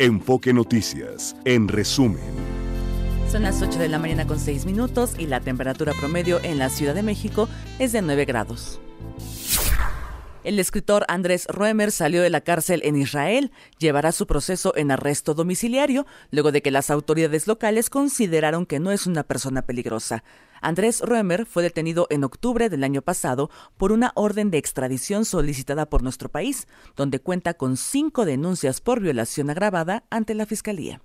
Enfoque Noticias, en resumen. Son las 8 de la mañana con 6 minutos y la temperatura promedio en la Ciudad de México es de 9 grados. El escritor Andrés Roemer salió de la cárcel en Israel. Llevará su proceso en arresto domiciliario luego de que las autoridades locales consideraron que no es una persona peligrosa. Andrés Roemer fue detenido en octubre del año pasado por una orden de extradición solicitada por nuestro país, donde cuenta con cinco denuncias por violación agravada ante la Fiscalía.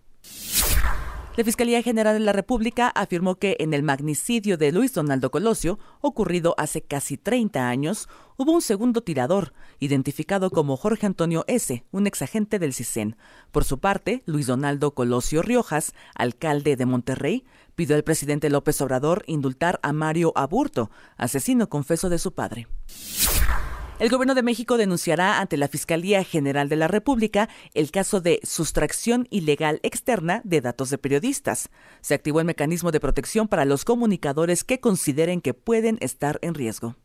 La Fiscalía General de la República afirmó que en el magnicidio de Luis Donaldo Colosio, ocurrido hace casi 30 años, hubo un segundo tirador, identificado como Jorge Antonio S., un exagente del CISEN. Por su parte, Luis Donaldo Colosio Riojas, alcalde de Monterrey, pidió al presidente López Obrador indultar a Mario Aburto, asesino confeso de su padre. El Gobierno de México denunciará ante la Fiscalía General de la República el caso de sustracción ilegal externa de datos de periodistas. Se activó el mecanismo de protección para los comunicadores que consideren que pueden estar en riesgo.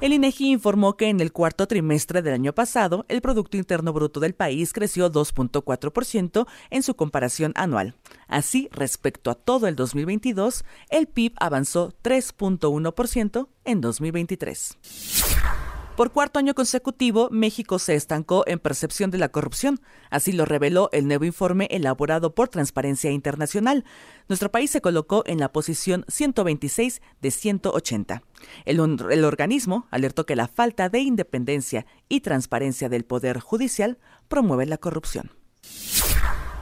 El INEGI informó que en el cuarto trimestre del año pasado, el Producto Interno Bruto del país creció 2.4% en su comparación anual. Así, respecto a todo el 2022, el PIB avanzó 3.1% en 2023. Por cuarto año consecutivo, México se estancó en percepción de la corrupción. Así lo reveló el nuevo informe elaborado por Transparencia Internacional. Nuestro país se colocó en la posición 126 de 180. El, el organismo alertó que la falta de independencia y transparencia del Poder Judicial promueve la corrupción.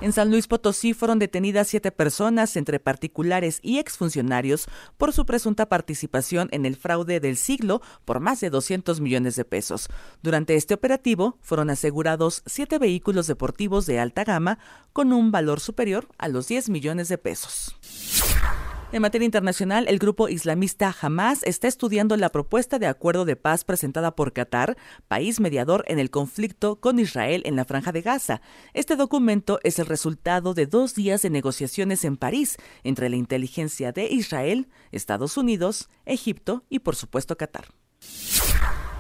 En San Luis Potosí fueron detenidas siete personas, entre particulares y exfuncionarios, por su presunta participación en el fraude del siglo por más de 200 millones de pesos. Durante este operativo fueron asegurados siete vehículos deportivos de alta gama con un valor superior a los 10 millones de pesos. En materia internacional, el grupo islamista Hamas está estudiando la propuesta de acuerdo de paz presentada por Qatar, país mediador en el conflicto con Israel en la franja de Gaza. Este documento es el resultado de dos días de negociaciones en París entre la inteligencia de Israel, Estados Unidos, Egipto y por supuesto Qatar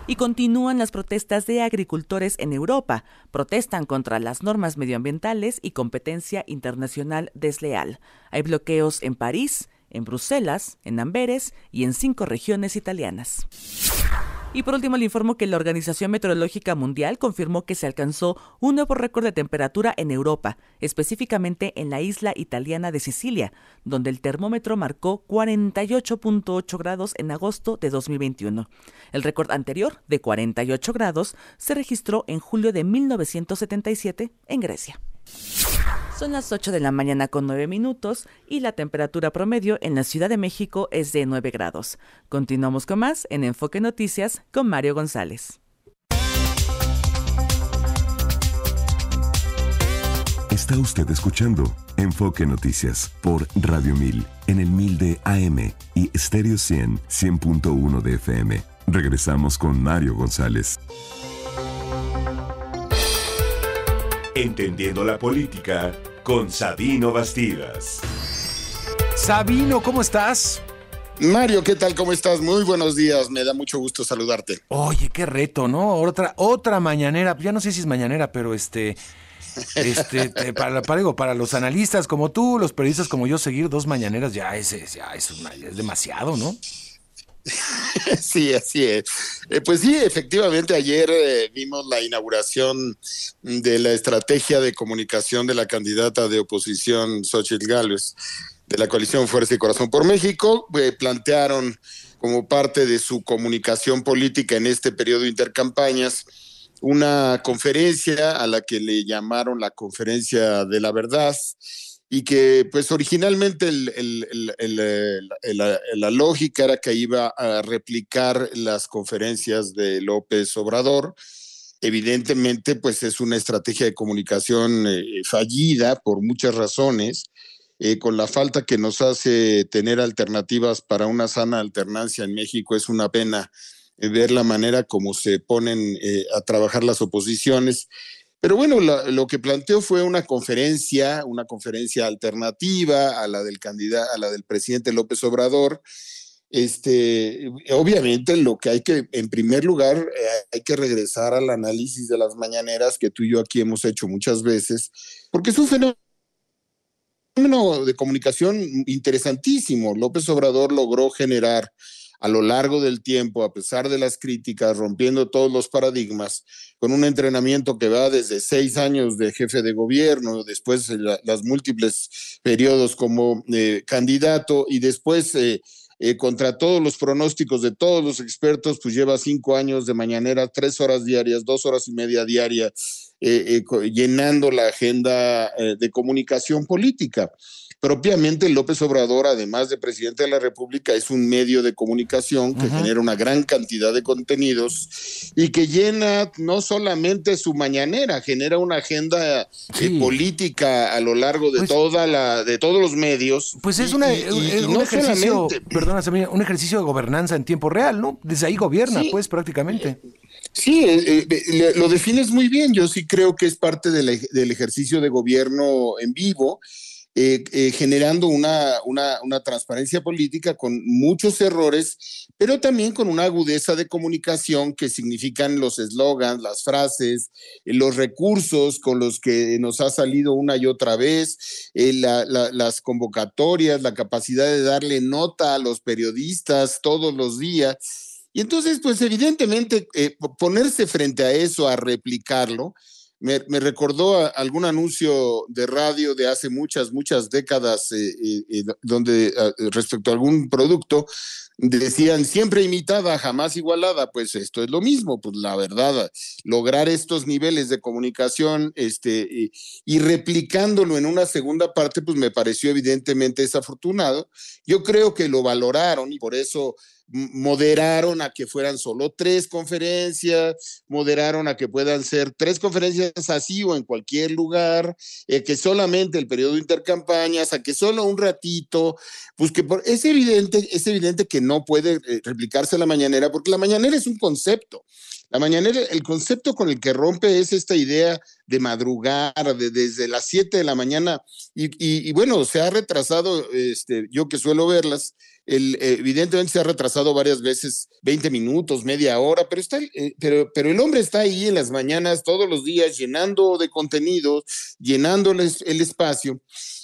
y continúan las protestas de agricultores en Europa. Protestan contra las normas medioambientales y competencia internacional desleal. Hay bloqueos en París, en Bruselas, en Amberes y en cinco regiones italianas. Y por último le informo que la Organización Meteorológica Mundial confirmó que se alcanzó un nuevo récord de temperatura en Europa, específicamente en la isla italiana de Sicilia, donde el termómetro marcó 48.8 grados en agosto de 2021. El récord anterior, de 48 grados, se registró en julio de 1977 en Grecia. Son las 8 de la mañana con 9 minutos y la temperatura promedio en la Ciudad de México es de 9 grados. Continuamos con más en Enfoque Noticias con Mario González. Está usted escuchando Enfoque Noticias por Radio 1000 en el 1000 de AM y Stereo 100 100.1 de FM. Regresamos con Mario González. Entendiendo la política con Sabino Bastidas. Sabino, ¿cómo estás? Mario, ¿qué tal? ¿Cómo estás? Muy buenos días, me da mucho gusto saludarte. Oye, qué reto, ¿no? Otra, otra mañanera, ya no sé si es mañanera, pero este, este, para, para, para los analistas como tú, los periodistas como yo, seguir dos mañaneras ya es, ya es, es demasiado, ¿no? Sí, así es. Eh, pues sí, efectivamente, ayer eh, vimos la inauguración de la estrategia de comunicación de la candidata de oposición, Xochitl Gálvez, de la coalición Fuerza y Corazón por México. Eh, plantearon como parte de su comunicación política en este periodo de intercampañas una conferencia a la que le llamaron la conferencia de la verdad y que pues originalmente la lógica era que iba a replicar las conferencias de López Obrador. Evidentemente pues es una estrategia de comunicación eh, fallida por muchas razones, eh, con la falta que nos hace tener alternativas para una sana alternancia en México. Es una pena eh, ver la manera como se ponen a trabajar las oposiciones pero bueno, lo que planteó fue una conferencia, una conferencia alternativa a la del candidato, a la del presidente López Obrador, este, obviamente lo que hay que, en primer lugar, eh, hay que regresar al análisis de las mañaneras que tú y yo aquí hemos hecho muchas veces, porque es un fenómeno de comunicación interesantísimo. López Obrador logró generar a lo largo del tiempo, a pesar de las críticas, rompiendo todos los paradigmas, con un entrenamiento que va desde seis años de jefe de gobierno, después las múltiples periodos como eh, candidato y después eh, eh, contra todos los pronósticos de todos los expertos, pues lleva cinco años de mañanera, tres horas diarias, dos horas y media diaria, eh, eh, llenando la agenda de comunicación política. Propiamente López Obrador, además de presidente de la República, es un medio de comunicación que genera una gran cantidad de contenidos y que llena no solamente su mañanera, genera una agenda eh, política a lo largo de pues toda la, de todos los medios. Pues es una, un ejercicio, perdona, un ejercicio de gobernanza en tiempo real, ¿no? Desde ahí gobierna, pues prácticamente. Sí, eh, eh, lo defines muy bien. Yo sí creo que es parte del ejercicio de gobierno en vivo eh, eh, generando una, una, transparencia política con muchos errores, pero también con una agudeza de comunicación que significan los eslogans, las frases, eh, los recursos con los que nos ha salido una y otra vez, las convocatorias, la capacidad de darle nota a los periodistas todos los días. Y entonces, pues evidentemente, ponerse frente a eso, a replicarlo, me, recordó algún anuncio de radio de hace muchas, muchas décadas, eh, donde respecto a algún producto decían siempre imitada, jamás igualada. Pues esto es lo mismo, pues la verdad, lograr estos niveles de comunicación este, y, y replicándolo en una segunda parte, pues me pareció evidentemente desafortunado. Yo creo que lo valoraron y por eso moderaron a que fueran solo tres conferencias, moderaron a que puedan ser tres conferencias así o en cualquier lugar, eh, que solamente el periodo de intercampañas, a que solo un ratito, pues que es evidente, es evidente que no puede eh, replicarse la mañanera, porque la mañanera es un concepto. La mañanera, el concepto con el que rompe es esta idea de madrugar de, desde las 7 de la mañana y, bueno, se ha retrasado, este, yo que suelo verlas, el, evidentemente se ha retrasado varias veces, 20 minutos, media hora, pero, está, eh, pero, pero el hombre está ahí en las mañanas todos los días llenando de contenidos, llenándoles el espacio.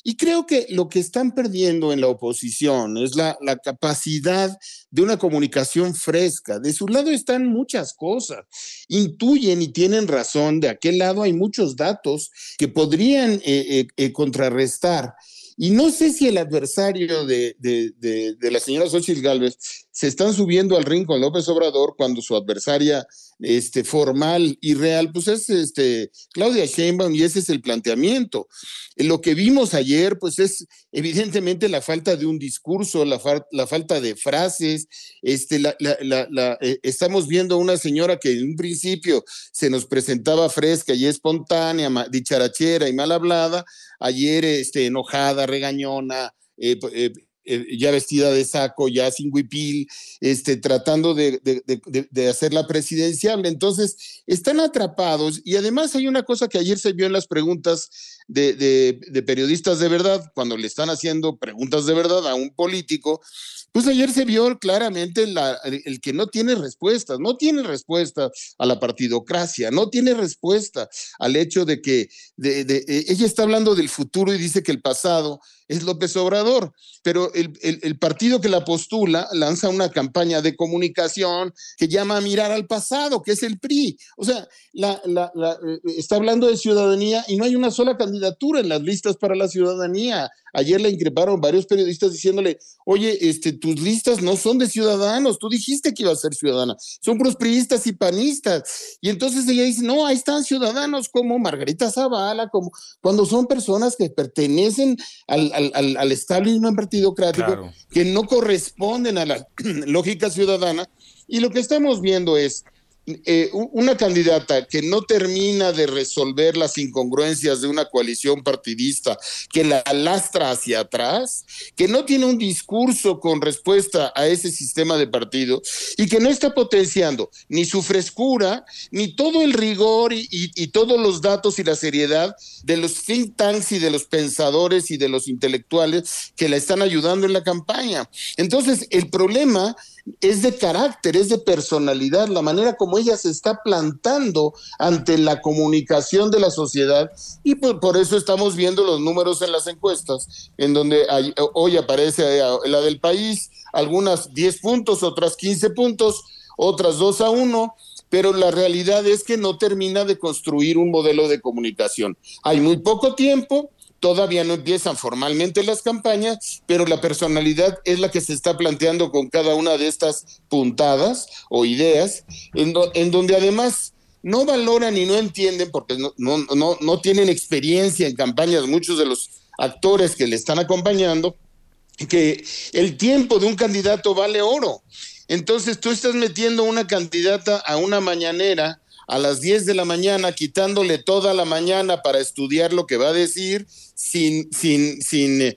Y creo que lo que están perdiendo en la oposición es la, la capacidad de una comunicación fresca. De su lado están muchas cosas. Intuyen y tienen razón. De aquel lado hay datos que podrían eh, eh, eh, contrarrestar. Y no sé si el adversario de, de, de, la señora Xochitl Gálvez se están subiendo al ring con López Obrador cuando su adversaria este, formal y real, pues es este, Claudia Sheinbaum y ese es el planteamiento. Lo que vimos ayer, pues es evidentemente la falta de un discurso, la, la falta de frases. Este, la, la, eh, estamos viendo una señora que en un principio se nos presentaba fresca y espontánea, dicharachera y mal hablada, ayer este, enojada, regañona, eh, eh, eh, ya vestida de saco, ya sin huipil, este, tratando de, de, de, hacerla presidenciable. Entonces, están atrapados y además hay una cosa que ayer se vio en las preguntas de, periodistas de verdad, cuando le están haciendo preguntas de verdad a un político, pues ayer se vio claramente el, que no tiene respuestas, no tiene respuesta a la partidocracia, no tiene respuesta al hecho de que eh, ella está hablando del futuro y dice que el pasado es López Obrador, pero el, partido que la postula lanza una campaña de comunicación que llama a mirar al pasado, que es el PRI. O sea, la, eh, está hablando de ciudadanía y no hay una sola candidatura en las listas para la ciudadanía. Ayer le increparon varios periodistas diciéndole, oye, este, tus listas no son de ciudadanos, tú dijiste que iba a ser ciudadana, son prosperistas y panistas. Y entonces ella dice, no, ahí están ciudadanos como Margarita Zavala, como cuando son personas que pertenecen al, al, al, establishment partidocrático, que no corresponden a la lógica ciudadana. Y lo que estamos viendo es eh, una candidata que no termina de resolver las incongruencias de una coalición partidista, que la lastra hacia atrás, que no tiene un discurso con respuesta a ese sistema de partido y que no está potenciando ni su frescura, ni todo el rigor y, y todos los datos y la seriedad de los think tanks y de los pensadores y de los intelectuales que la están ayudando en la campaña. Entonces, el problema es de carácter, es de personalidad, la manera como ella se está plantando ante la comunicación de la sociedad y por, eso estamos viendo los números en las encuestas, en donde hoy aparece la del país, algunas 10 puntos, otras 15 puntos, otras 2 a 1 pero la realidad es que no termina de construir un modelo de comunicación. Hay muy poco tiempo, todavía no empiezan formalmente las campañas, pero la personalidad es la que se está planteando con cada una de estas puntadas o ideas, en, donde además no valoran y no entienden, porque no, no, no, no tienen experiencia en campañas, muchos de los actores que le están acompañando, que el tiempo de un candidato vale oro. Entonces tú estás metiendo una candidata a una mañanera a las 10 de la mañana, quitándole toda la mañana para estudiar lo que va a decir, sin, sin, sin, eh,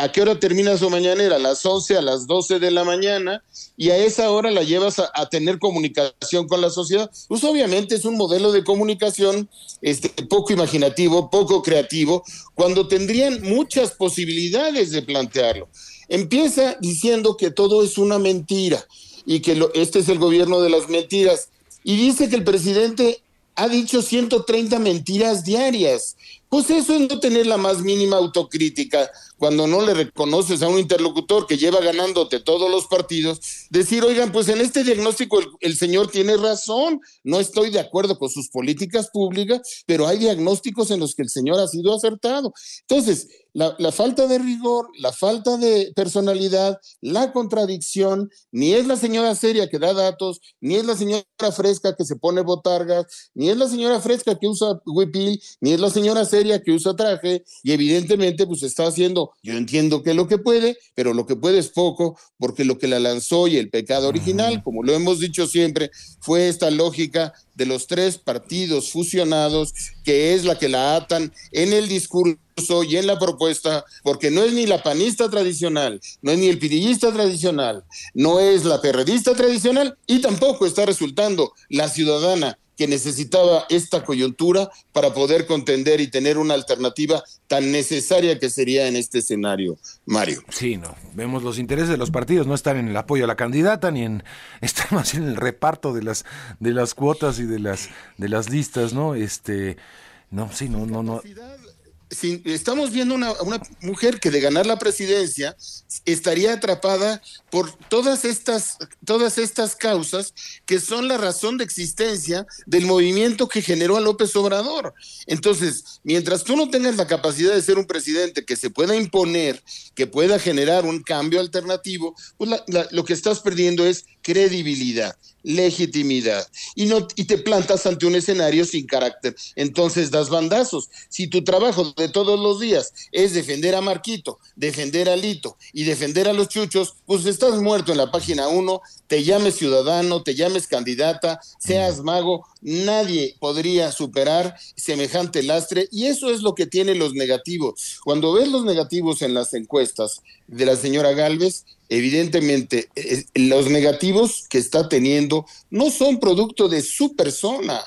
¿a qué hora termina su mañanera? A las 11, a las 12 de la mañana, y a esa hora la llevas a, tener comunicación con la sociedad. Pues obviamente es un modelo de comunicación este, poco imaginativo, poco creativo, cuando tendrían muchas posibilidades de plantearlo. Empieza diciendo que todo es una mentira y que este es el gobierno de las mentiras y dice que el presidente ha dicho 130 mentiras diarias. Pues eso es no tener la más mínima autocrítica cuando no le reconoces a un interlocutor que lleva ganándote todos los partidos, decir, oigan, pues en este diagnóstico el, señor tiene razón, no estoy de acuerdo con sus políticas públicas, pero hay diagnósticos en los que el señor ha sido acertado. Entonces, la, falta de rigor, la falta de personalidad, la contradicción, ni es la señora seria que da datos, ni es la señora fresca que se pone botargas, ni es la señora fresca que usa huipil, ni es la señora seria que usa traje, y evidentemente pues está haciendo, yo entiendo que lo que puede, pero lo que puede es poco, porque lo que la lanzó y el pecado original, como lo hemos dicho siempre, fue esta lógica de los tres partidos fusionados, que es la que la atan en el discurso y en la propuesta, porque no es ni la panista tradicional, no es ni el pirillista tradicional, no es la perredista tradicional y tampoco está resultando la ciudadana que necesitaba esta coyuntura para poder contender y tener una alternativa tan necesaria que sería en este escenario, Mario. Sí, no. Vemos los intereses de los partidos, no están en el apoyo a la candidata ni en están más en el reparto de las de las cuotas y de las de las listas, ¿no? Este, no, sí, no, no, no estamos viendo una, una, mujer que de ganar la presidencia estaría atrapada por todas estas, todas estas causas que son la razón de existencia del movimiento que generó a López Obrador. Entonces, mientras tú no tengas la capacidad de ser un presidente que se pueda imponer, que pueda generar un cambio alternativo, pues lo que estás perdiendo es credibilidad legitimidad y no y te plantas ante un escenario sin carácter. Entonces das bandazos. Si tu trabajo de todos los días es defender a Marquito, defender a Lito y defender a los chuchos, pues estás muerto en la página 1, te llames ciudadano, te llames candidata, seas mago, nadie podría superar semejante lastre y eso es lo que tiene los negativos. Cuando ves los negativos en las encuestas de la señora Galvez, evidentemente eh, los negativos que está teniendo no son producto de su persona,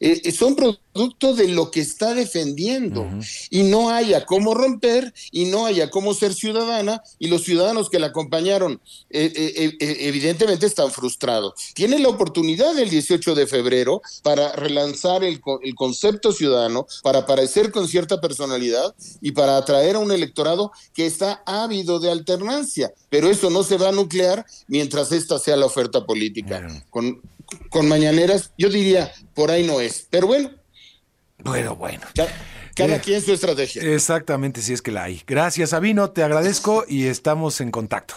eh, eh, son producto de lo que está defendiendo y no haya cómo romper y no haya cómo ser ciudadana y los ciudadanos que la acompañaron eh, evidentemente están frustrados. Tiene la oportunidad el 18 de febrero para relanzar el, el concepto ciudadano, para aparecer con cierta personalidad y para atraer a un electorado que está ávido de alternancia, pero eso no se va a nuclear mientras esta sea la oferta política. Con, con mañaneras, yo diría, por ahí no es. Pero bueno. Bueno, bueno. cada eh, quien su estrategia. Exactamente, si es que la hay. Gracias, Sabino, te agradezco y estamos en contacto.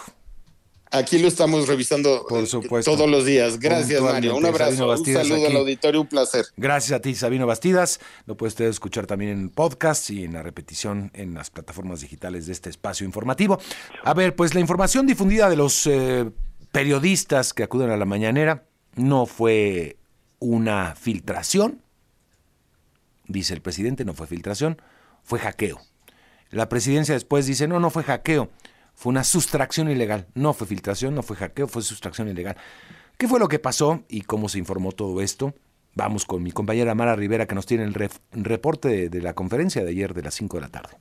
Aquí lo estamos revisando Por supuesto. todos los días. Gracias, Mario. Un abrazo. un saludo al auditorio, un placer. Gracias a ti, Sabino Bastidas. Lo puedes escuchar también en podcast y en la repetición en las plataformas digitales de este espacio informativo. A ver, pues la información difundida de los eh, periodistas que acuden a la mañanera no fue una filtración. Dice el presidente, no fue filtración, fue hackeo. La presidencia después dice, no, no fue hackeo, fue una sustracción ilegal. No fue filtración, no fue hackeo, fue sustracción ilegal. ¿Qué fue lo que pasó y cómo se informó todo esto? Vamos con mi compañera Mara Rivera que nos tiene el reporte de, la conferencia de ayer de las 5 de la tarde.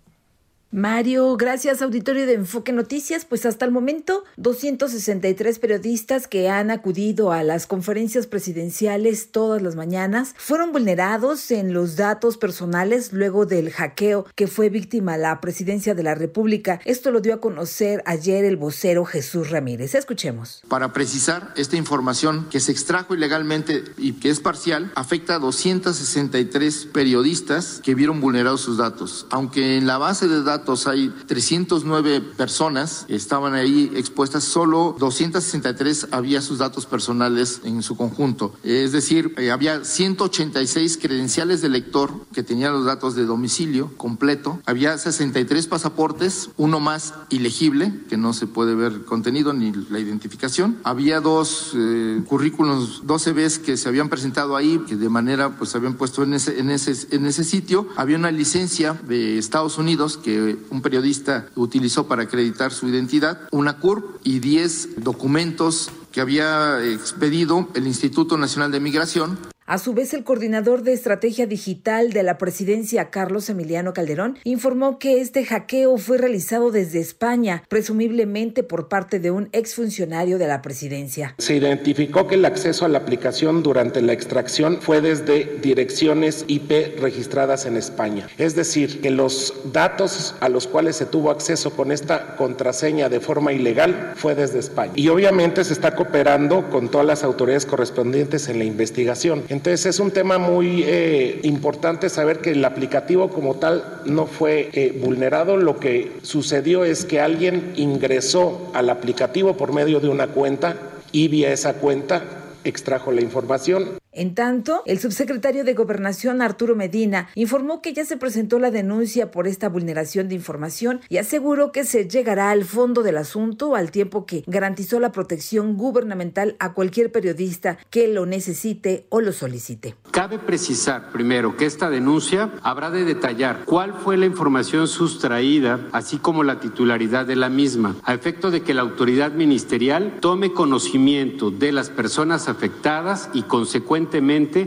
Mario, gracias auditorio de Enfoque Noticias. Pues hasta el momento, 263 periodistas que han acudido a las conferencias presidenciales todas las mañanas fueron vulnerados en los datos personales luego del hackeo que fue víctima la presidencia de la República. Esto lo dio a conocer ayer el vocero Jesús Ramírez. Escuchemos. Para precisar, esta información que se extrajo ilegalmente y que es parcial afecta a 263 periodistas que vieron vulnerados sus datos, aunque en la base de datos hay 309 personas, estaban ahí expuestas, solo 263 había sus datos personales en su conjunto. Es decir, eh, había 186 credenciales de lector que tenían los datos de domicilio completo, había 63 pasaportes, uno más ilegible, que no se puede ver contenido ni la identificación, había dos eh, currículos, 12 veces que se habían presentado ahí, que de manera pues se habían puesto en ese, en ese, en ese sitio, había una licencia de Estados Unidos que un periodista utilizó para acreditar su identidad, una CURP y 10 documentos que había expedido el Instituto Nacional de Migración a su vez, el coordinador de estrategia digital de la presidencia, Carlos Emiliano Calderón, informó que este hackeo fue realizado desde España, presumiblemente por parte de un exfuncionario de la presidencia. Se identificó que el acceso a la aplicación durante la extracción fue desde direcciones IP registradas en España. Es decir, que los datos a los cuales se tuvo acceso con esta contraseña de forma ilegal fue desde España. Y obviamente se está cooperando con todas las autoridades correspondientes en la investigación. Entonces es un tema muy eh, importante saber que el aplicativo como tal no fue eh, vulnerado. Lo que sucedió es que alguien ingresó al aplicativo por medio de una cuenta y vía esa cuenta extrajo la información en tanto, el subsecretario de Gobernación Arturo Medina informó que ya se presentó la denuncia por esta vulneración de información y aseguró que se llegará al fondo del asunto al tiempo que garantizó la protección gubernamental a cualquier periodista que lo necesite o lo solicite. Cabe precisar primero que esta denuncia habrá de detallar cuál fue la información sustraída, así como la titularidad de la misma, a efecto de que la autoridad ministerial tome conocimiento de las personas afectadas y consecuentemente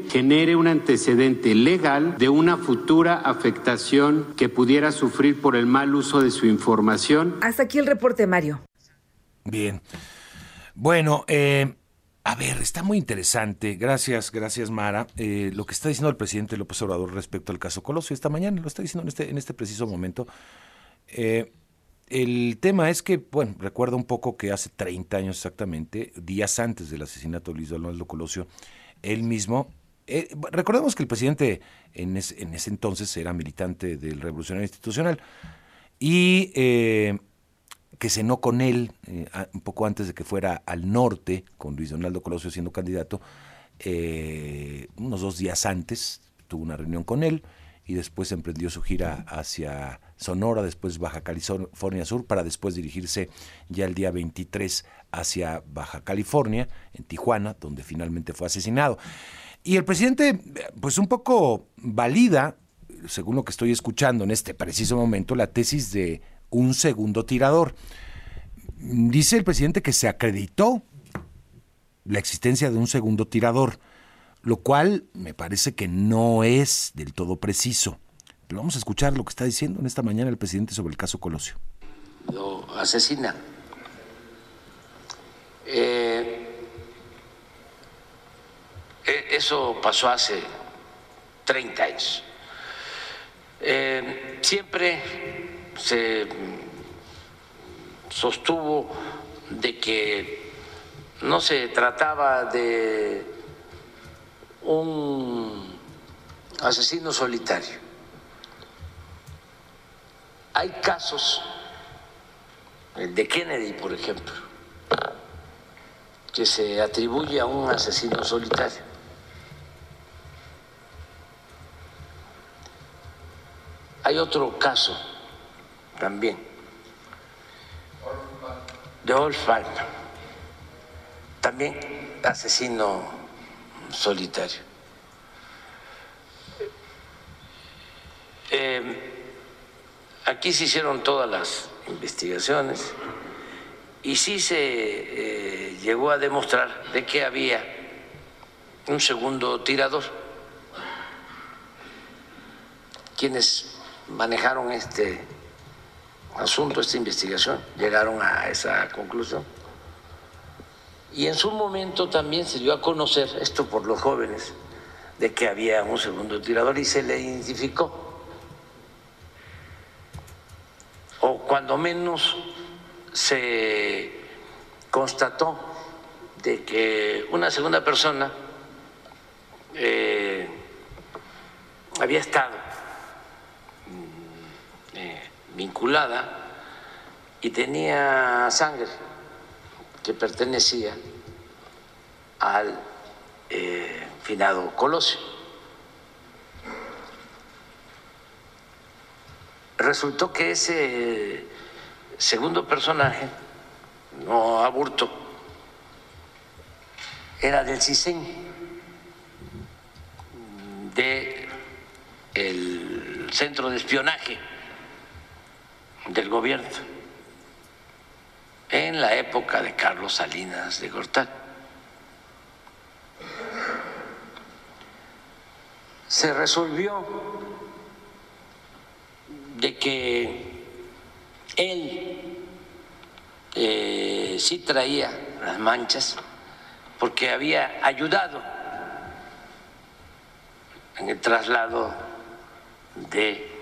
genere un antecedente legal de una futura afectación que pudiera sufrir por el mal uso de su información. Hasta aquí el reporte, Mario. Bien. Bueno, eh, a ver, está muy interesante. Gracias, gracias, Mara. Eh, lo que está diciendo el presidente López Obrador respecto al caso Colosio esta mañana, lo está diciendo en este, en este preciso momento. Eh, el tema es que, bueno, recuerda un poco que hace 30 años exactamente, días antes del asesinato de Luis Donaldo Colosio, él mismo. Eh, recordemos que el presidente en, en, ese entonces era militante del Revolucionario Institucional y eh, que cenó con él eh, un poco antes de que fuera al norte, con Luis Donaldo Colosio siendo candidato, unos dos días antes tuvo una reunión con él y después emprendió su gira hacia Sonora, después Baja California Sur, para después dirigirse ya el día 23 hacia Baja California, en Tijuana, donde finalmente fue asesinado. Y el presidente, pues un poco valida, según lo que estoy escuchando en este preciso momento, la tesis de un segundo tirador. Dice el presidente que se acreditó la existencia de un segundo tirador lo cual me parece que no es del todo preciso. Pero vamos a escuchar lo que está diciendo en esta mañana el presidente sobre el caso Colosio. Lo asesina. Eh, e, eso pasó hace 30 años. Eh, siempre se sostuvo de que no se trataba de un asesino solitario. Hay casos, el de Kennedy, por ejemplo, que se atribuye a un asesino solitario. Hay otro caso también de Olfheim, también asesino solitario. Eh, aquí se hicieron todas las investigaciones y sí se eh, llegó a demostrar de que había un segundo tirador. Quienes manejaron este asunto, esta investigación, llegaron a esa conclusión. Y en su momento también se dio a conocer, esto por los jóvenes, de que había un segundo tirador y se le identificó. O cuando menos se constató de que una segunda persona eh, había estado mm, eh, vinculada y tenía sangre que pertenecía al eh, finado Colosio. Resultó que ese segundo personaje, no aburto, era del CISEN, de el centro de espionaje del gobierno en la época de Carlos Salinas de Gortari. Se resolvió de que él eh, sí traía las manchas porque había ayudado en el traslado de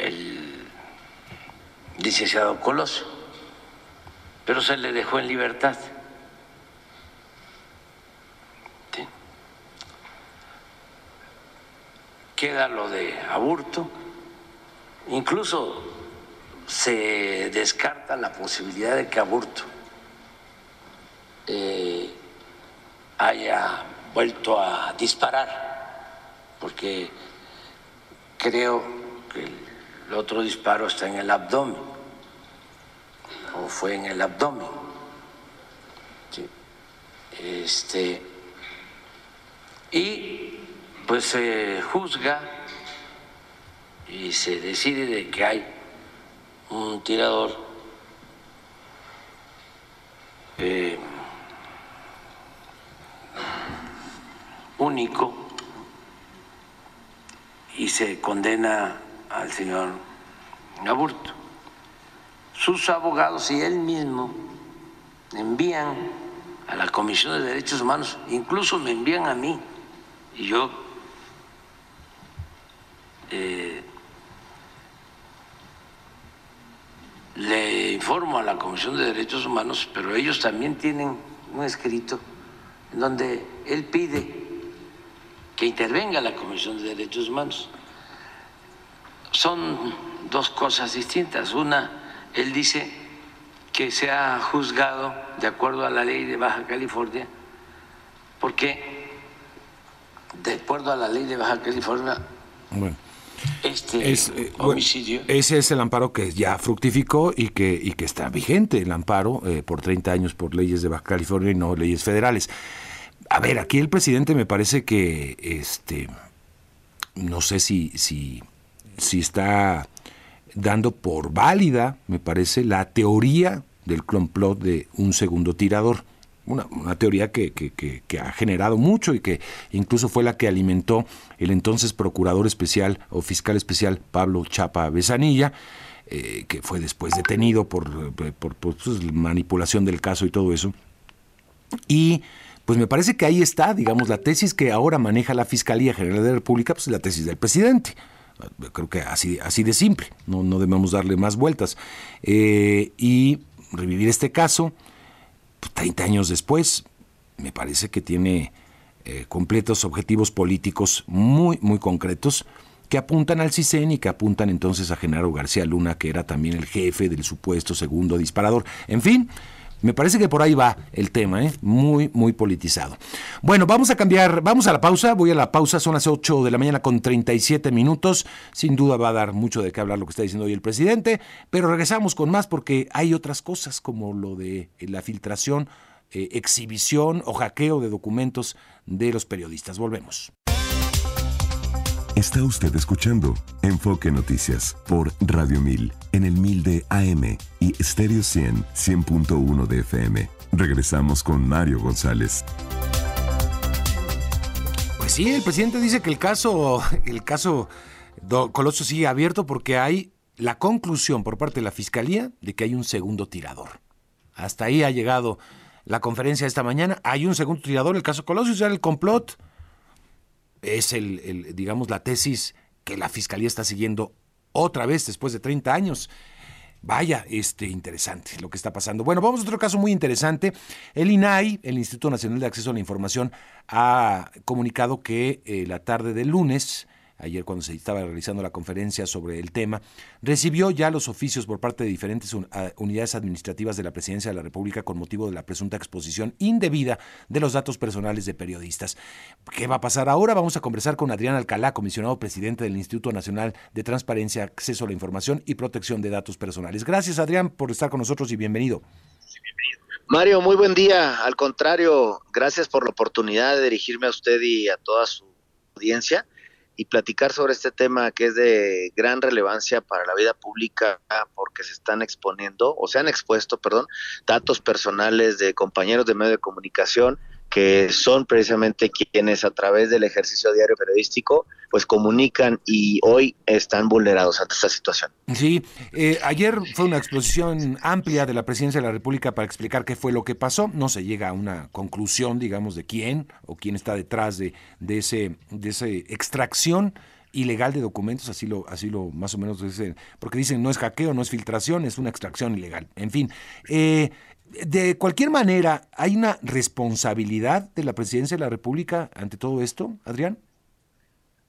el licenciado Coloso pero se le dejó en libertad. Queda lo de aborto, incluso se descarta la posibilidad de que aborto eh, haya vuelto a disparar, porque creo que el otro disparo está en el abdomen fue en el abdomen. Este, y pues se juzga y se decide de que hay un tirador eh, único y se condena al señor Aburto sus abogados y él mismo envían a la Comisión de Derechos Humanos, incluso me envían a mí, y yo eh, le informo a la Comisión de Derechos Humanos, pero ellos también tienen un escrito en donde él pide que intervenga la Comisión de Derechos Humanos. Son dos cosas distintas. Una, él dice que se ha juzgado de acuerdo a la ley de Baja California, porque de acuerdo a la ley de Baja California, este eh, homicidio. ese es el amparo que ya fructificó y que, y que está vigente, el amparo eh, por 30 años por leyes de Baja California y no leyes federales. A ver, aquí el presidente me parece que, este, no sé si, si, si está dando por válida, me parece, la teoría del complot de un segundo tirador. Una, teoría que, ha generado mucho y que incluso fue la que alimentó el entonces procurador especial o fiscal especial Pablo Chapa Besanilla, eh, que fue después detenido por, por, pues, manipulación del caso y todo eso. Y pues me parece que ahí está, digamos, la tesis que ahora maneja la Fiscalía General de la República, pues la tesis del presidente. Creo que así, así de simple, no, no debemos darle más vueltas. Eh, y revivir este caso, 30 pues, años después, me parece que tiene eh, completos objetivos políticos muy, muy concretos que apuntan al CISEN y que apuntan entonces a Genaro García Luna, que era también el jefe del supuesto segundo disparador. En fin, me parece que por ahí va el tema, ¿eh? muy, muy politizado. Bueno, vamos a cambiar, vamos a la pausa, voy a la pausa, son las 8 de la mañana con 37 minutos, sin duda va a dar mucho de qué hablar lo que está diciendo hoy el presidente, pero regresamos con más porque hay otras cosas como lo de la filtración, eh, exhibición o hackeo de documentos de los periodistas. Volvemos. Está usted escuchando Enfoque Noticias por Radio 1000 en el 1000 de AM y Stereo 100 100.1 de FM. Regresamos con Mario González. Pues sí, el presidente dice que el caso, el caso Colosio sigue abierto porque hay la conclusión por parte de la fiscalía de que hay un segundo tirador. Hasta ahí ha llegado la conferencia de esta mañana. Hay un segundo tirador, el caso Colosio, ya el complot. Es el, digamos, la tesis que la fiscalía está siguiendo otra vez después de 30 años. Vaya, este interesante lo que está pasando. Bueno, vamos a otro caso muy interesante. El INAI, el Instituto Nacional de Acceso a la Información, ha comunicado que eh, la tarde del lunes ayer cuando se estaba realizando la conferencia sobre el tema, recibió ya los oficios por parte de diferentes unidades administrativas de la Presidencia de la República con motivo de la presunta exposición indebida de los datos personales de periodistas. ¿Qué va a pasar ahora? Vamos a conversar con Adrián Alcalá, comisionado presidente del Instituto Nacional de Transparencia, Acceso a la Información y Protección de Datos Personales. Gracias, Adrián, por estar con nosotros y bienvenido. Mario, muy buen día. Al contrario, gracias por la oportunidad de dirigirme a usted y a toda su audiencia y platicar sobre este tema que es de gran relevancia para la vida pública porque se están exponiendo o se han expuesto, perdón, datos personales de compañeros de medio de comunicación que son precisamente quienes a través del ejercicio diario periodístico pues comunican y hoy están vulnerados ante esta situación. Sí, eh, ayer fue una exposición amplia de la presidencia de la República para explicar qué fue lo que pasó. No se llega a una conclusión, digamos, de quién o quién está detrás de, de ese de esa extracción ilegal de documentos, así lo, así lo más o menos dicen, porque dicen no es hackeo, no es filtración, es una extracción ilegal. En fin, eh, de cualquier manera, ¿hay una responsabilidad de la presidencia de la República ante todo esto, Adrián?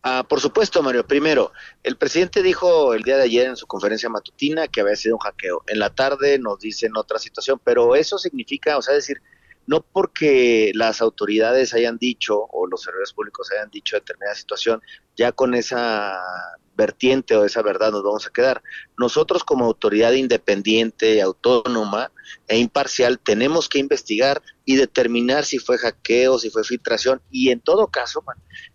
Ah, por supuesto, Mario. Primero, el presidente dijo el día de ayer en su conferencia matutina que había sido un hackeo. En la tarde nos dicen otra situación, pero eso significa, o sea, decir, no porque las autoridades hayan dicho o los servidores públicos hayan dicho determinada situación, ya con esa vertiente o esa verdad nos vamos a quedar. Nosotros como autoridad independiente, autónoma e imparcial tenemos que investigar y determinar si fue hackeo, si fue filtración y en todo caso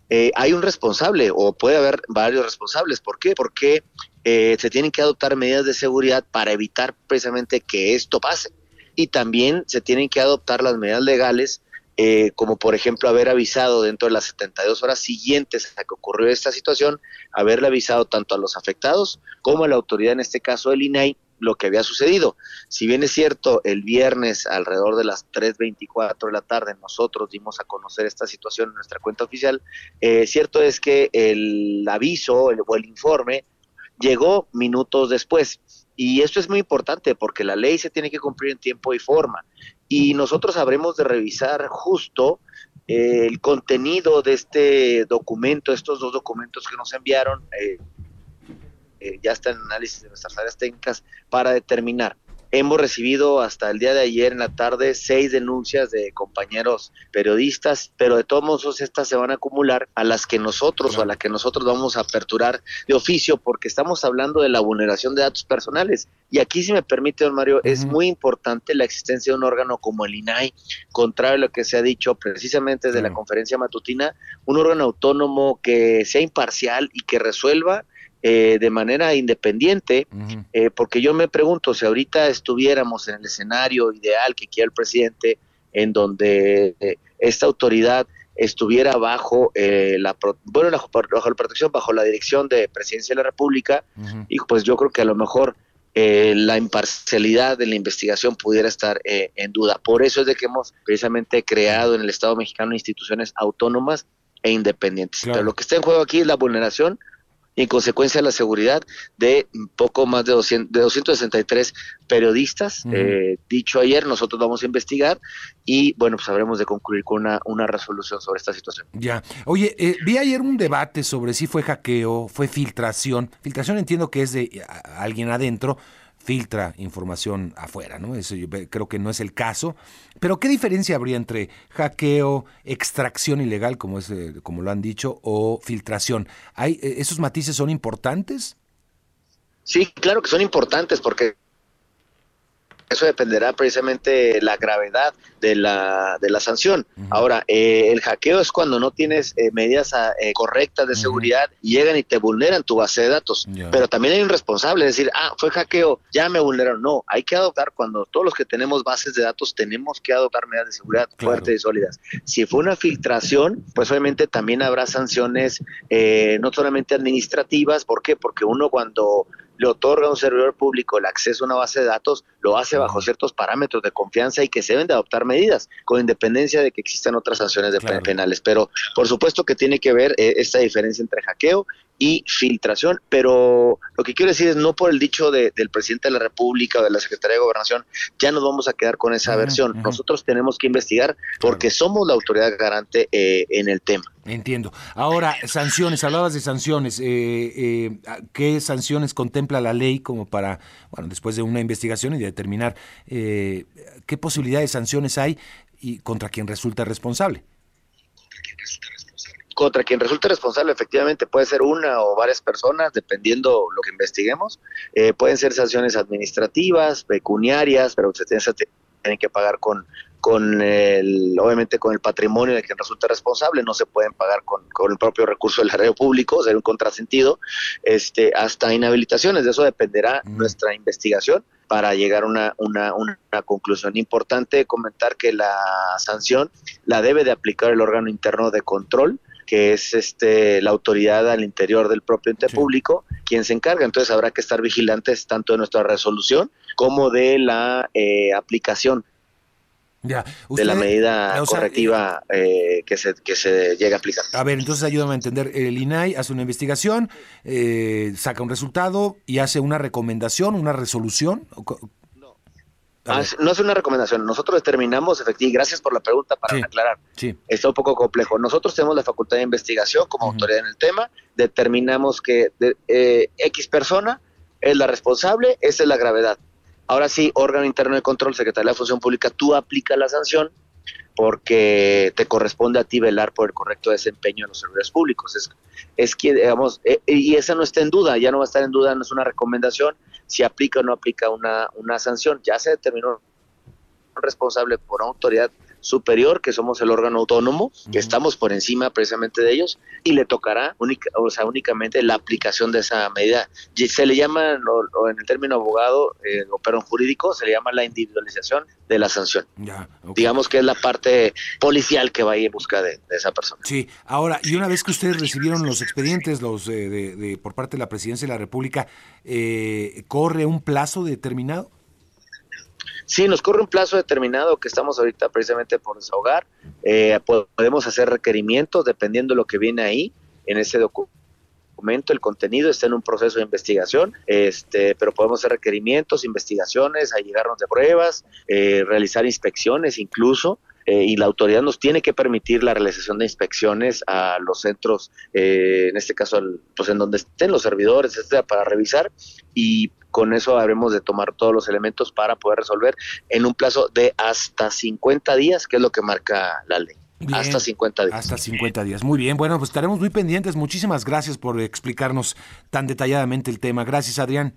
eh, hay un responsable o puede haber varios responsables. ¿Por qué? Porque eh, se tienen que adoptar medidas de seguridad para evitar precisamente que esto pase y también se tienen que adoptar las medidas legales eh, como por ejemplo haber avisado dentro de las 72 horas siguientes a que ocurrió esta situación, haberle avisado tanto a los afectados como a la autoridad, en este caso el INAI, lo que había sucedido. Si bien es cierto, el viernes alrededor de las 3.24 de la tarde nosotros dimos a conocer esta situación en nuestra cuenta oficial, eh, cierto es que el aviso o el informe llegó minutos después. Y esto es muy importante porque la ley se tiene que cumplir en tiempo y forma. Y nosotros habremos de revisar justo eh, el contenido de este documento, estos dos documentos que nos enviaron, eh, eh, ya está en análisis de nuestras áreas técnicas, para determinar Hemos recibido hasta el día de ayer en la tarde seis denuncias de compañeros periodistas, pero de todos modos estas se van a acumular a las que nosotros o a las que nosotros vamos a aperturar de oficio porque estamos hablando de la vulneración de datos personales. Y aquí, si me permite, don Mario, es muy importante la existencia de un órgano como el INAI, contrario a lo que se ha dicho precisamente desde la conferencia matutina, un órgano autónomo que sea imparcial y que resuelva eh, de manera independiente, eh, porque yo me pregunto si ahorita estuviéramos en el escenario ideal que quiere el presidente, en donde eh, esta autoridad estuviera bajo la bueno bajo, la protección bajo la dirección de Presidencia de la República y pues yo creo que a lo mejor la imparcialidad de la investigación pudiera estar en duda. Por eso es de que hemos precisamente creado en el Estado mexicano instituciones autónomas e independientes. Pero lo que está en juego aquí es la vulneración y en consecuencia la seguridad de poco más de, 200, de 263 periodistas. Eh, dicho ayer, nosotros vamos a investigar y bueno, pues habremos de concluir con una, una resolución sobre esta situación. Ya. Oye, eh, vi ayer un debate sobre si fue hackeo, fue filtración. Filtración entiendo que es de alguien adentro filtra información afuera, ¿no? Eso yo creo que no es el caso. Pero ¿qué diferencia habría entre hackeo, extracción ilegal, como es eh, como lo han dicho, o filtración? ¿Hay, eh, ¿Esos matices son importantes? Sí, claro que son importantes porque eso dependerá precisamente la gravedad de la, de la sanción. Ahora, eh, el hackeo es cuando no tienes eh, medidas ah, eh, correctas de seguridad y llegan y te vulneran tu base de datos. Pero también hay un responsable, es decir, ah, fue hackeo, ya me vulneraron. No, hay que adoptar, cuando todos los que tenemos bases de datos tenemos que adoptar medidas de seguridad fuertes y sólidas. Si fue una filtración, pues obviamente también habrá sanciones, no solamente administrativas, ¿por qué? Porque uno cuando le otorga a un servidor público el acceso a una base de datos, lo hace bajo ciertos parámetros de confianza y que se deben de adoptar medidas, con independencia de que existan otras sanciones de penales. Pero por supuesto que tiene que ver eh, esta diferencia entre hackeo y filtración, pero lo que quiero decir es no por el dicho del presidente de la República o de la Secretaría de Gobernación, ya nos vamos a quedar con esa versión. Nosotros tenemos que investigar porque somos la autoridad garante eh, en el tema. Entiendo. Ahora, sanciones, hablabas de sanciones. Eh, eh, ¿Qué sanciones contempla la ley como para, bueno, después de una investigación y de determinar qué posibilidades de sanciones hay y contra quien resulta responsable? contra quien resulte responsable efectivamente puede ser una o varias personas, dependiendo lo que investiguemos. Eh, pueden ser sanciones administrativas, pecuniarias, pero se tienen que pagar con, con el, obviamente con el patrimonio de quien resulte responsable, no se pueden pagar con, con el propio recurso del arreo público, sería un contrasentido, este, hasta inhabilitaciones, de eso dependerá nuestra investigación para llegar a una, una, una, conclusión. Importante comentar que la sanción la debe de aplicar el órgano interno de control, que es este la autoridad al interior del propio ente público quien se encarga. Entonces habrá que estar vigilantes tanto de nuestra resolución como de la eh, aplicación de la medida correctiva eh, que, se, que se llegue a aplicar. A ver, entonces ayúdame a entender. El INAI hace una investigación, eh, saca un resultado y hace una recomendación, una resolución. Ah, no es una recomendación. Nosotros determinamos, efectivamente, y gracias por la pregunta para aclarar. Sí. Está un poco complejo. Nosotros tenemos la facultad de investigación como autoridad en el tema, determinamos que eh, X persona es la responsable, esa es la gravedad. Ahora sí, órgano interno de control, Secretaría de Función Pública, tú aplicas la sanción porque te corresponde a ti velar por el correcto desempeño de los servidores públicos. Es, es que, digamos, eh, y esa no está en duda, ya no va a estar en duda, no es una recomendación, si aplica o no aplica una, una sanción. Ya se determinó responsable por autoridad superior, que somos el órgano autónomo, que estamos por encima precisamente de ellos, y le tocará única, o sea, únicamente la aplicación de esa medida. Se le llama, o, en el término abogado, eh, o perdón, jurídico, se le llama la individualización de la sanción. Digamos que es la parte policial que va a ir en busca de, esa persona. Sí, ahora, y una vez que ustedes recibieron los expedientes los eh, de, por parte de la Presidencia de la República, eh, ¿corre un plazo determinado? Sí, nos corre un plazo determinado que estamos ahorita precisamente por desahogar. Eh, podemos hacer requerimientos dependiendo de lo que viene ahí en ese documento. El contenido está en un proceso de investigación, este, pero podemos hacer requerimientos, investigaciones, allegarnos de pruebas, eh, realizar inspecciones incluso. Eh, y la autoridad nos tiene que permitir la realización de inspecciones a los centros, en este caso, pues en donde estén los servidores, etcétera, para revisar y con eso habremos de tomar todos los elementos para poder resolver en un plazo de hasta 50 días, que es lo que marca la ley. hasta 50 días. Hasta 50 días. Muy bien, bueno, pues estaremos muy pendientes. Muchísimas gracias por explicarnos tan detalladamente el tema. Gracias, Adrián.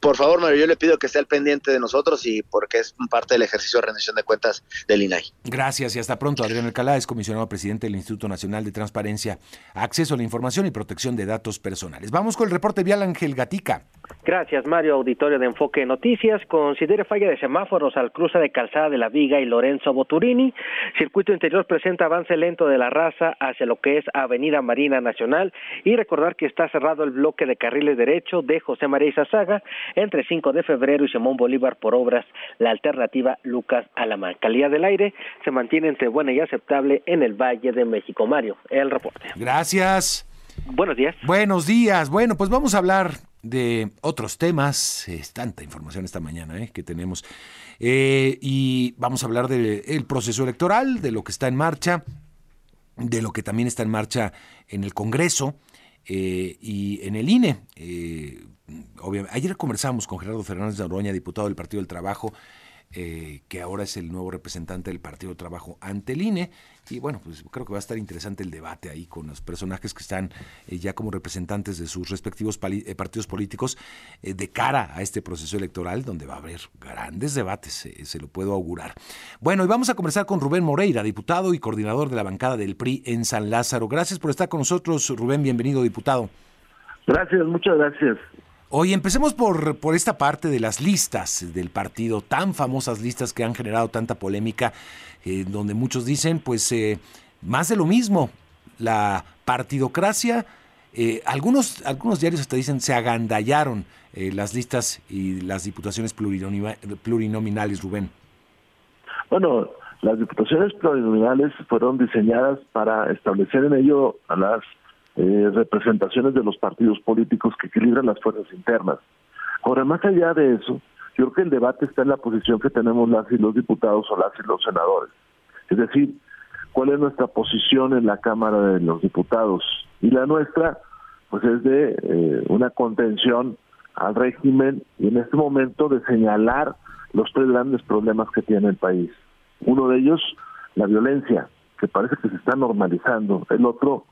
Por favor, Mario, yo le pido que esté al pendiente de nosotros y porque es parte del ejercicio de rendición de cuentas del INAI. Gracias y hasta pronto. Adrián Alcalá es comisionado presidente del Instituto Nacional de Transparencia, Acceso a la Información y Protección de Datos Personales. Vamos con el reporte vial Ángel Gatica. Gracias, Mario. Auditorio de Enfoque Noticias. Considere falla de semáforos al cruce de Calzada de la Viga y Lorenzo Boturini. Circuito interior presenta avance lento de la raza hacia lo que es Avenida Marina Nacional. Y recordar que está cerrado el bloque de carriles derecho de José María Izazaga entre 5 de febrero y Simón Bolívar por obras. La alternativa Lucas Alamán. Calidad del aire se mantiene entre buena y aceptable en el Valle de México. Mario, el reporte. Gracias. Buenos días. Buenos días. Bueno, pues vamos a hablar de otros temas. Es tanta información esta mañana ¿eh? que tenemos. Eh, y vamos a hablar del proceso electoral, de lo que está en marcha, de lo que también está en marcha en el Congreso eh, y en el INE. Ayer conversamos con Gerardo Fernández de Oroña, diputado del Partido del Trabajo. eh, que ahora es el nuevo representante del Partido Trabajo ante el INE. Y bueno, pues creo que va a estar interesante el debate ahí con los personajes que están eh, ya como representantes de sus respectivos eh, partidos políticos de cara a este proceso electoral, donde va a haber grandes debates, se lo puedo augurar. Bueno, y vamos a conversar con Rubén Moreira, diputado y coordinador de la bancada del PRI en San Lázaro. Gracias por estar con nosotros, Rubén, bienvenido, diputado. Gracias, muchas gracias. Hoy empecemos por, por esta parte de las listas del partido, tan famosas listas que han generado tanta polémica, eh, donde muchos dicen, pues, eh, más de lo mismo, la partidocracia, eh, algunos, algunos diarios hasta dicen se agandallaron las listas y las diputaciones plurinominales, Rubén. Bueno, las diputaciones plurinominales fueron diseñadas para establecer en ello a las eh, representaciones de los partidos políticos que equilibran las fuerzas internas. Ahora, más allá de eso, yo creo que el debate está en la posición que tenemos las y los diputados o las y los senadores. Es decir, cuál es nuestra posición en la Cámara de los Diputados. Y la nuestra, pues es de eh, una contención al régimen y en este momento de señalar los tres grandes problemas que tiene el país. Uno de ellos, la violencia, que parece que se está normalizando. El otro,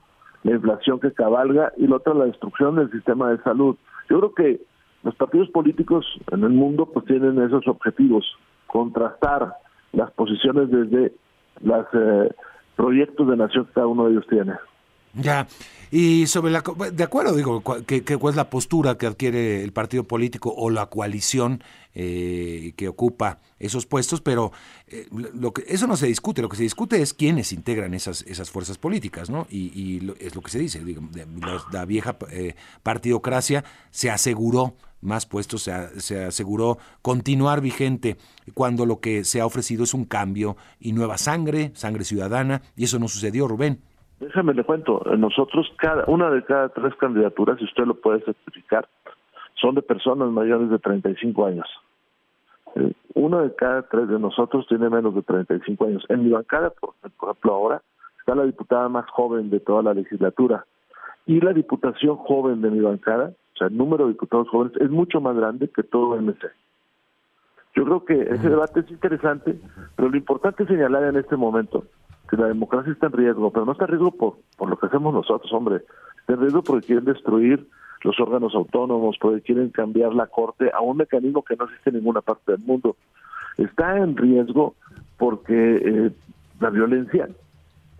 la inflación que cabalga y la otra la destrucción del sistema de salud. Yo creo que los partidos políticos en el mundo pues tienen esos objetivos, contrastar las posiciones desde los eh, proyectos de nación que cada uno de ellos tiene. Ya, y sobre la... De acuerdo, digo, que, cuál es la postura que adquiere el partido político o la coalición eh, que ocupa esos puestos, pero eh, lo que eso no se discute, lo que se discute es quiénes integran esas, esas fuerzas políticas, ¿no? Y, es lo que se dice, digo, la vieja eh, partidocracia se aseguró más puestos, se, se, aseguró continuar vigente cuando lo que se ha ofrecido es un cambio y nueva sangre, sangre ciudadana, y eso no sucedió, Rubén. Déjame le cuento, nosotros cada una de cada tres candidaturas, si usted lo puede certificar, son de personas mayores de 35 años. Eh, uno de cada tres de nosotros tiene menos de 35 años. En mi bancada, por, ejemplo, ahora está la diputada más joven de toda la legislatura. Y la diputación joven de mi bancada, o sea, el número de diputados jóvenes, es mucho más grande que todo el MC. Yo creo que ese debate es interesante, pero lo importante es señalar en este momento la democracia está en riesgo, pero no está en riesgo por, por lo que hacemos nosotros, hombre, está en riesgo porque quieren destruir los órganos autónomos, porque quieren cambiar la Corte a un mecanismo que no existe en ninguna parte del mundo. Está en riesgo porque eh, la violencia,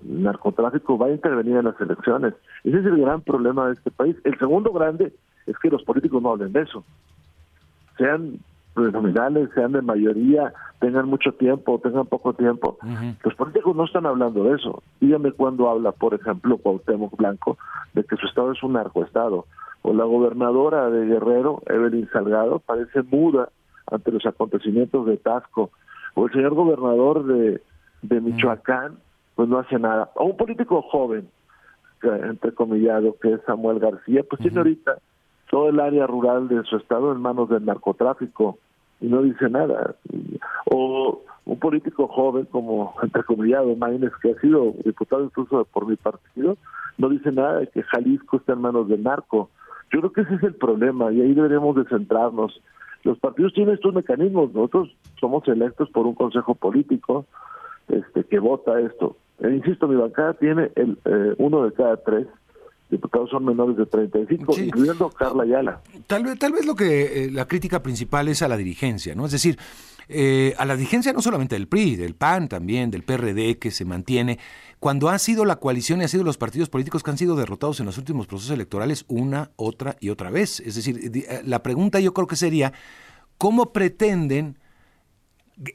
el narcotráfico va a intervenir en las elecciones. Ese es el gran problema de este país. El segundo grande es que los políticos no hablen de eso. Sean plurinominales, sean de mayoría, tengan mucho tiempo o tengan poco tiempo. Los políticos no están hablando de eso. Dígame cuando habla, por ejemplo, Cuauhtémoc Blanco, de que su estado es un narcoestado. O la gobernadora de Guerrero, Evelyn Salgado, parece muda ante los acontecimientos de Tasco. O el señor gobernador de, de Michoacán, pues no hace nada. O un político joven, entre comillado, que es Samuel García, pues tiene ahorita todo el área rural de su estado en manos del narcotráfico y no dice nada. O un político joven como entrecomillado Maines, que ha sido diputado incluso por mi partido, no dice nada de que Jalisco está en manos del narco. Yo creo que ese es el problema y ahí deberíamos de centrarnos. Los partidos tienen estos mecanismos, nosotros somos electos por un consejo político este que vota esto. E insisto, mi bancada tiene el eh, uno de cada tres diputados son menores de 35, incluyendo Carla Ayala. Tal vez, tal vez lo que eh, la crítica principal es a la dirigencia, ¿no? Es decir, eh, a la dirigencia no solamente del PRI, del PAN también, del PRD que se mantiene, cuando ha sido la coalición y ha sido los partidos políticos que han sido derrotados en los últimos procesos electorales una, otra y otra vez. Es decir, eh, la pregunta yo creo que sería, ¿cómo pretenden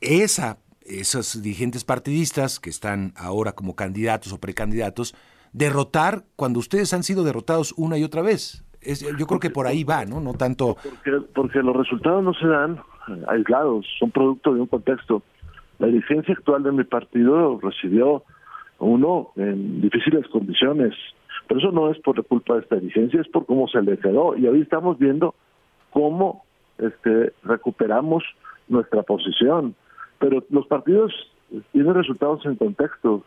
esa, esos dirigentes partidistas que están ahora como candidatos o precandidatos, derrotar cuando ustedes han sido derrotados una y otra vez. yo creo que por ahí va, ¿no? No tanto... Porque, los resultados no se dan eh, aislados, son producto de un contexto. La dirigencia actual de mi partido recibió uno en difíciles condiciones, pero eso no es por la culpa de esta dirigencia, es por cómo se le quedó. Y hoy estamos viendo cómo este, recuperamos nuestra posición. Pero los partidos tienen resultados en contexto.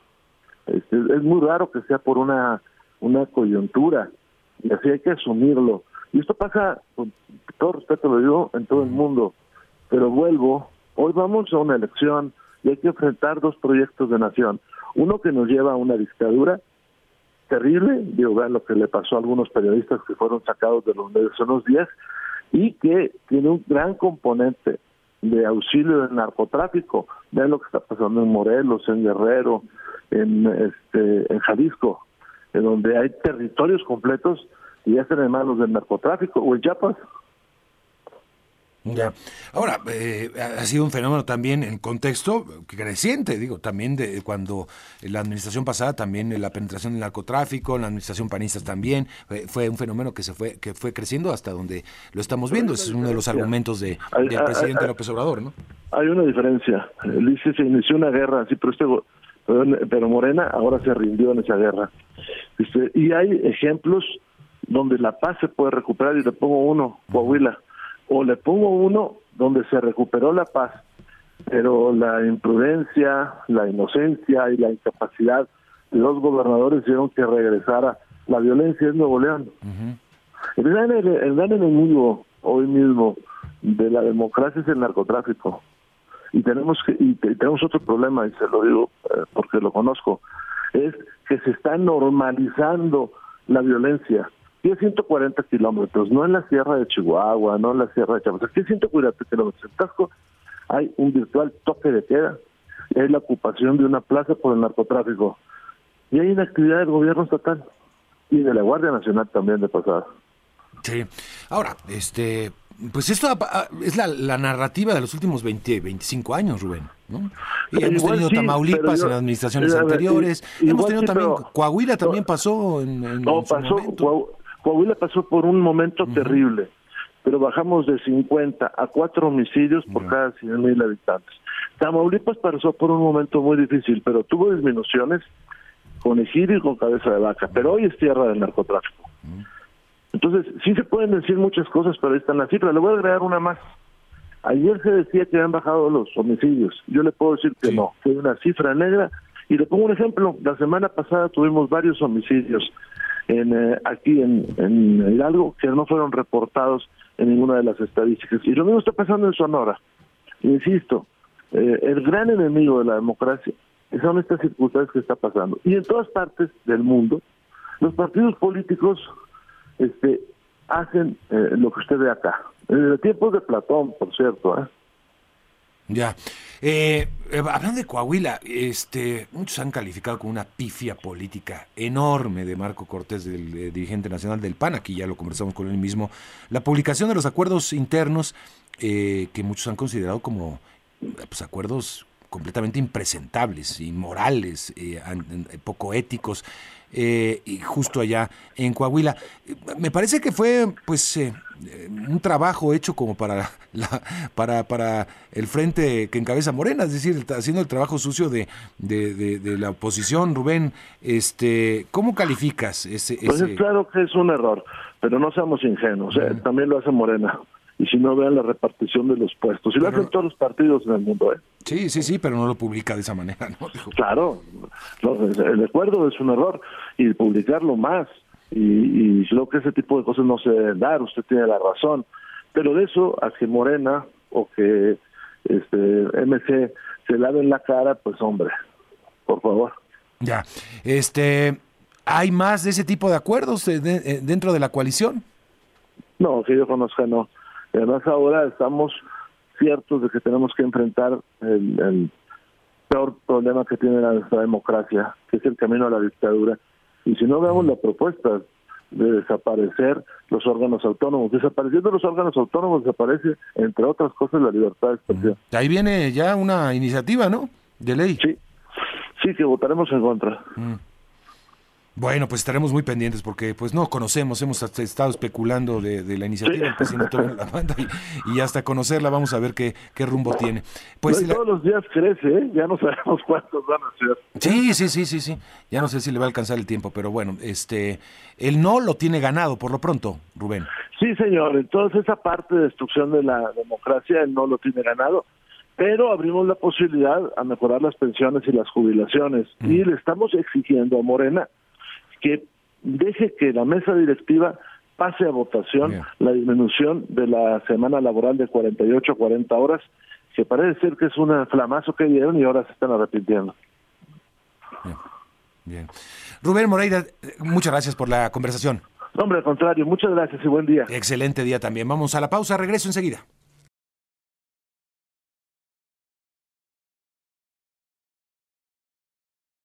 Este, es muy raro que sea por una, una coyuntura y así hay que asumirlo. Y esto pasa, con todo respeto lo digo, en todo el mundo, pero vuelvo Hoy vamos a una elección y hay que enfrentar dos proyectos de nación. Uno que nos lleva a una dictadura terrible, digo, vean lo que le pasó a algunos periodistas que fueron sacados de los medios en los días, y que tiene un gran componente de auxilio del narcotráfico. Vean lo que está pasando en Morelos, en Guerrero, en, este, en Jalisco, en donde hay territorios completos y ya están en manos del narcotráfico, o en Chiapas. Ya. Ahora, eh, ha sido un fenómeno también en contexto creciente, digo, también de cuando la administración pasada, también la penetración del narcotráfico, la administración panista también, fue un fenómeno que se fue que fue creciendo hasta donde lo estamos viendo. Ese es uno de los argumentos de, del presidente López Obrador, ¿no? Hay una diferencia. Dice, se inició una guerra, sí, pero, este, pero Morena ahora se rindió en esa guerra. Este, y hay ejemplos donde la paz se puede recuperar, y le pongo uno, Coahuila o le pongo uno donde se recuperó la paz, pero la imprudencia, la inocencia y la incapacidad de los gobernadores hicieron que regresara la violencia en Nuevo León. el, gran, el, gran, enemigo hoy mismo de la democracia es el narcotráfico. Y tenemos que y tenemos otro problema, y se lo digo eh, porque lo conozco, es que se está normalizando la violencia Aquí 140 kilómetros, no en la sierra de Chihuahua, no en la sierra de Chiapas, aquí 140 kilómetros. En Tasco hay un virtual toque de queda, y hay la ocupación de una plaza por el narcotráfico, y hay inactividad del gobierno estatal y de la Guardia Nacional también de pasada. Sí. Ahora, este, pues esto es la, narrativa de los últimos 20, 25 años, Rubén. ¿no? Y hemos tenido Tamaulipas en administraciones anteriores, hemos tenido también, Coahuila también pasó en, no, pasó, Coahuila pasó por un momento terrible, pero bajamos de 50 a 4 homicidios por cada 100 mil habitantes. Tamaulipas pasó por un momento muy difícil, pero tuvo disminuciones con Ejido y con Cabeza de Vaca, pero hoy es tierra del narcotráfico. Entonces, sí se pueden decir muchas cosas, pero ahí están las cifras. Le voy a agregar una más. Ayer se decía que habían bajado los homicidios. Yo le puedo decir que no, que hay una cifra negra. Y le pongo un ejemplo. La semana pasada tuvimos varios homicidios en, eh, aquí en, en Hidalgo que no fueron reportados en ninguna de las estadísticas. Y lo mismo está pasando en Sonora. Insisto, eh, el gran enemigo de la democracia son estas circunstancias que está pasando. Y en todas partes del mundo, los partidos políticos este, hacen eh, lo que usted ve acá. En el tiempo de Platón, por cierto. ¿eh? Ya. Eh, hablando de Coahuila, este, muchos han calificado como una pifia política enorme de Marco Cortés, del dirigente nacional del PAN, aquí ya lo conversamos con él mismo, la publicación de los acuerdos internos que muchos han considerado como pues, acuerdos completamente impresentables, inmorales, poco éticos eh, y justo allá en Coahuila. Me parece que fue pues eh, un trabajo hecho como para, la, para, para el frente que encabeza Morena, es decir, haciendo el trabajo sucio de, de, la oposición. Rubén, este, ¿cómo calificas ese, Pues es claro que es un error, pero no seamos ingenuos, eh, también lo hace Morena y si no vean la repartición de los puestos. Y lo hacen todos los partidos en el mundo. ¿eh? Sí, sí, sí, pero no lo publica de esa manera. ¿no? Claro, el acuerdo es un error y publicarlo más. Y, y creo que ese tipo de cosas no se deben dar, usted tiene la razón. Pero de eso a que Morena o que este MC se laven la cara, pues hombre, por favor. Ya, este, ¿hay más de ese tipo de acuerdos eh, dentro de la coalición? No, que yo conozca no. Además ahora estamos ciertos de que tenemos que enfrentar el, peor problema que tiene nuestra democracia, que es el camino a la dictadura. Y si no vemos la propuesta de desaparecer los órganos autónomos, desapareciendo los órganos autónomos desaparece, entre otras cosas, la libertad de expresión. Ahí viene ya una iniciativa, ¿no? De ley. Sí, sí, que votaremos en contra. Mm. Bueno, pues estaremos muy pendientes porque pues no conocemos, hemos estado especulando de, la iniciativa del presidente de la banda y, hasta conocerla vamos a ver qué, qué rumbo tiene. Pues todos los días crece, ¿eh? ya no sabemos cuántos van a ser. Sí, sí, sí, sí, sí. Ya no sé si le va a alcanzar el tiempo, pero bueno, este, el no lo tiene ganado por lo pronto, Rubén. Sí, señor. Entonces esa parte de destrucción de la democracia, el no lo tiene ganado pero abrimos la posibilidad a mejorar las pensiones y las jubilaciones mm. y le estamos exigiendo a Morena que deje que la mesa directiva pase a votación la disminución de la semana laboral de 48 a 40 horas que parece ser que es un flamazo que dieron y ahora se están arrepintiendo. Bien. Rubén Moreira, muchas gracias por la conversación. hombre, al contrario, muchas gracias y buen día. Excelente día también. Vamos a la pausa, regreso enseguida.